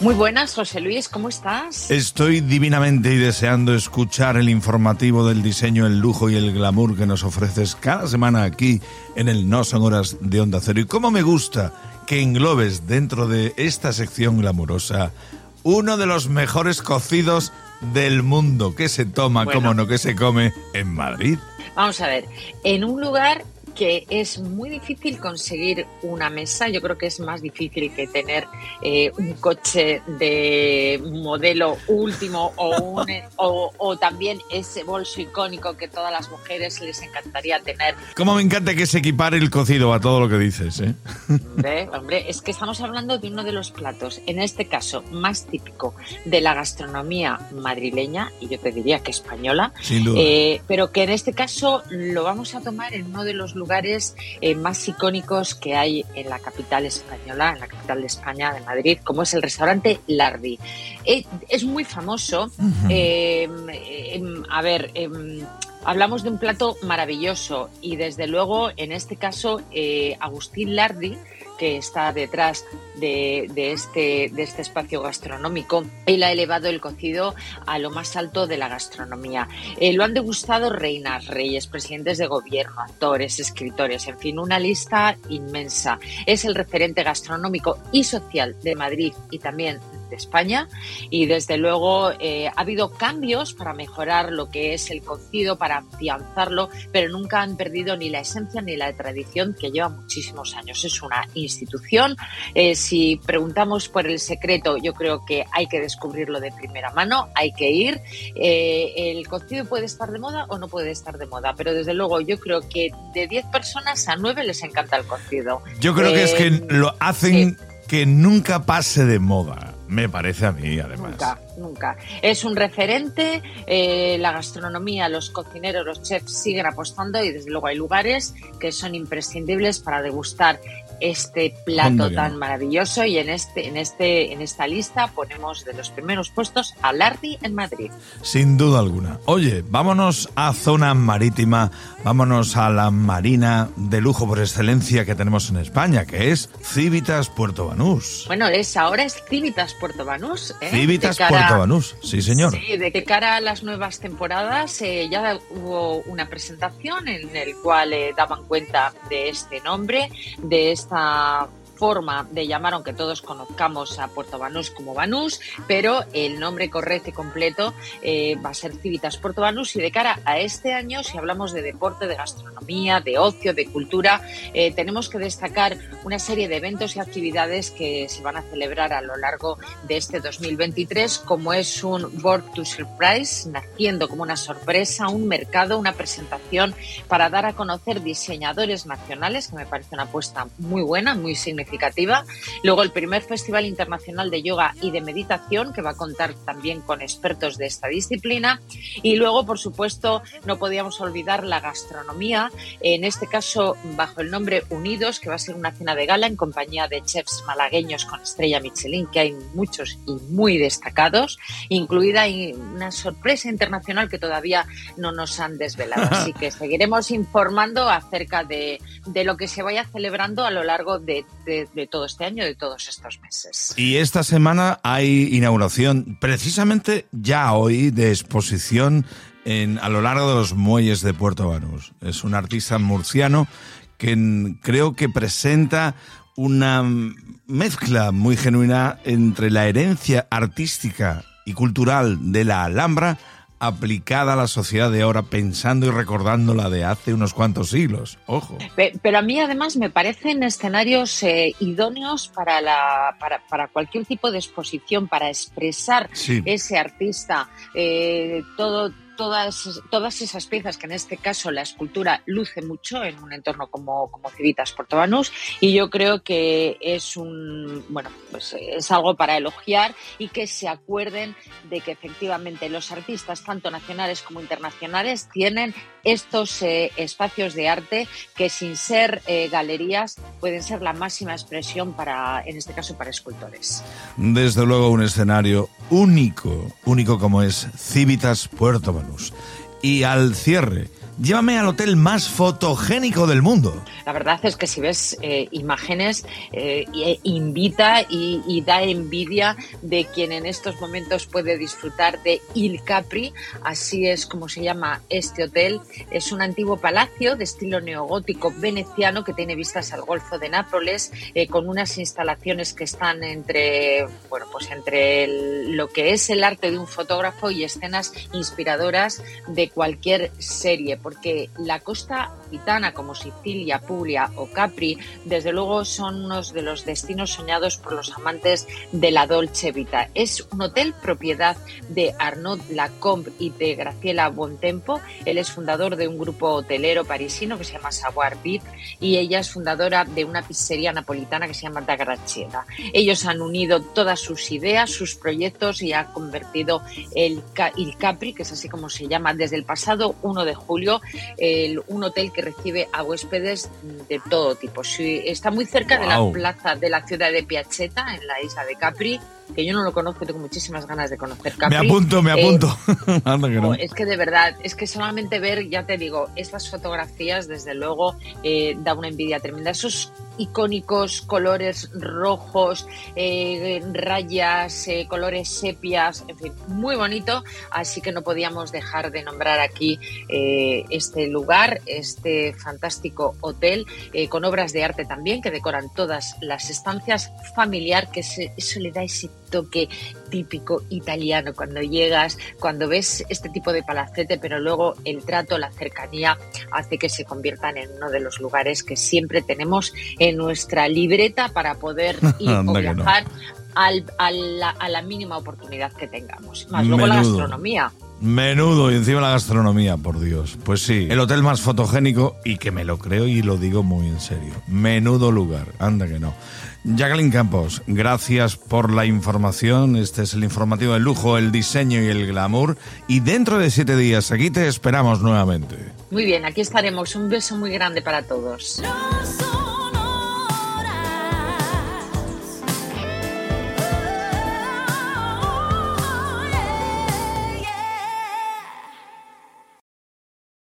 Muy buenas, José Luis, ¿cómo estás? Estoy divinamente y deseando escuchar el informativo del diseño, el lujo y el glamour que nos ofreces cada semana aquí en el No Son Horas de Onda Cero. Y cómo me gusta que englobes dentro de esta sección glamurosa uno de los mejores cocidos del mundo que se toma, como no, que se come en Madrid. Vamos a ver, en un lugar que es muy difícil conseguir una mesa. Yo creo que es más difícil que tener eh, un coche de modelo último o, un, o, también ese bolso icónico que todas las mujeres les encantaría tener. Como me encanta que se equipare el cocido a todo lo que dices, ¿eh? Hombre, es que estamos hablando de uno de los platos, en este caso más típico de la gastronomía madrileña, y yo te diría que española, Sin duda. Eh, pero que en este caso lo vamos a tomar en uno de los lugares lugares eh, más icónicos que hay en la capital española, en la capital de España, de Madrid, como es el restaurante Lardi. Eh, es muy famoso. Em, em, a ver. Em, hablamos de un plato maravilloso y desde luego en este caso eh, Agustín Lardi que está detrás de, este, de este espacio gastronómico. Él ha elevado el cocido a lo más alto de la gastronomía. Eh, lo han degustado reinas, reyes, presidentes de gobierno, actores, escritores, en fin, una lista inmensa. Es el referente gastronómico y social de Madrid y también de España y desde luego eh, ha habido cambios para mejorar lo que es el cocido, para afianzarlo, pero nunca han perdido ni la esencia ni la tradición que lleva muchísimos años. Es una institución. Eh, si preguntamos por el secreto, yo creo que hay que descubrirlo de primera mano, hay que ir. Eh, el cocido puede estar de moda o no puede estar de moda, pero desde luego yo creo que de 10 personas a 9 les encanta el cocido. Yo creo que es que lo hacen que nunca pase de moda. Me parece a mí, además. Nunca, nunca. Es un referente, eh, la gastronomía, los cocineros, los chefs siguen apostando y desde luego hay lugares que son imprescindibles para degustar este plato tan maravilloso y en este en este en esta lista ponemos de los primeros puestos a Lardi en Madrid. Sin duda alguna. Oye, vámonos a zona marítima, vámonos a la marina de lujo por excelencia que tenemos en España, que es Civitas Puerto Banús. Bueno, es ahora es Civitas Puerto Banús. ¿eh? Civitas Puerto Banús, sí señor. Sí, de cara a las nuevas temporadas eh, ya hubo una presentación en el cual eh, daban cuenta de este nombre, de este esta forma de llamar, aunque todos conozcamos a Puerto Banús como Banús, pero el nombre correcto y completo eh, va a ser Civitas Puerto Banús. Y de cara a este año, si hablamos de deporte, de gastronomía, de ocio, de cultura, eh, tenemos que destacar una serie de eventos y actividades que se van a celebrar a lo largo de este 2023, como es un Board to Surprise, naciendo como una sorpresa, un mercado, una presentación para dar a conocer diseñadores nacionales, que me parece una apuesta muy buena, muy significativa Luego el primer Festival Internacional de Yoga y de Meditación, que va a contar también con expertos de esta disciplina. Y luego, por supuesto, no podíamos olvidar la gastronomía, en este caso bajo el nombre Unidos, que va a ser una cena de gala en compañía de chefs malagueños con estrella Michelin, que hay muchos y muy destacados, incluida una sorpresa internacional que todavía no nos han desvelado. Así que seguiremos informando acerca de, lo que se vaya celebrando a lo largo de de, todo este año, de todos estos meses. Y esta semana hay inauguración, precisamente ya hoy, de exposición en, a lo largo de los muelles de Puerto Banús. Es un artista murciano que creo que presenta una mezcla muy genuina entre la herencia artística y cultural de la Alhambra aplicada a la sociedad de ahora, pensando y recordando la de hace unos cuantos siglos. Ojo. Pero a mí además me parecen escenarios eh, idóneos para, la, para, para, cualquier tipo de exposición, para expresar ese artista, eh, todo todas, todas esas piezas que en este caso la escultura luce mucho en un entorno como, como Civitas Portobanús y yo creo que es un bueno pues es algo para elogiar y que se acuerden de que efectivamente los artistas tanto nacionales como internacionales tienen estos eh, espacios de arte que sin ser eh, galerías pueden ser la máxima expresión para en este caso para escultores. Desde luego un escenario único, único como es Civitas Puerto Banús. Y al cierre Llévame al hotel más fotogénico del mundo. La verdad es que si ves eh, imágenes, eh, invita y, da envidia de quien en estos momentos puede disfrutar de Il Capri, así es como se llama este hotel. Es un antiguo palacio de estilo neogótico veneciano que tiene vistas al Golfo de Nápoles, eh, con unas instalaciones que están entre, bueno, pues entre lo que es el arte de un fotógrafo y escenas inspiradoras de cualquier serie, porque la costa como Sicilia, Puglia o Capri, desde luego son unos de los destinos soñados por los amantes de la Dolce Vita. Es un hotel propiedad de Arnaud Lacombe y de Graciela Bontempo. Él es fundador de un grupo hotelero parisino que se llama Savoir Vivre y ella es fundadora de una pizzería napolitana que se llama Da Graciela. Ellos han unido todas sus ideas, sus proyectos y ha convertido el, el Capri, que es así como se llama, desde el pasado 1 de julio, el, un hotel que recibe a huéspedes de todo tipo. Está muy cerca de la plaza de la ciudad de Piacheta, en la isla de Capri, que yo no lo conozco, tengo muchísimas ganas de conocer Capri. Me apunto, me eh, apunto. Es que de verdad, es que solamente ver, ya te digo, estas fotografías, desde luego, eh, da una envidia tremenda. Esos icónicos colores rojos, eh, rayas, colores sepias, en fin, muy bonito. Así que no podíamos dejar de nombrar aquí este lugar, este fantástico hotel, con obras de arte también que decoran todas las estancias, familiar, que eso le da ese toque típico italiano cuando llegas, cuando ves este tipo de palacete, pero luego el trato, la cercanía hace que se conviertan en uno de los lugares que siempre tenemos en nuestra libreta para poder ir o viajar al, a, la, mínima oportunidad que tengamos. Más luego la gastronomía. Menudo, y encima la gastronomía, por Dios. Pues sí, el hotel más fotogénico, y que me lo creo y lo digo muy en serio. Menudo lugar, anda que no. Jacqueline Campos, gracias por la información. Este es el informativo del lujo, el diseño y el glamour. Y dentro de siete días, aquí te esperamos nuevamente. Muy bien, aquí estaremos. Un beso muy grande para todos.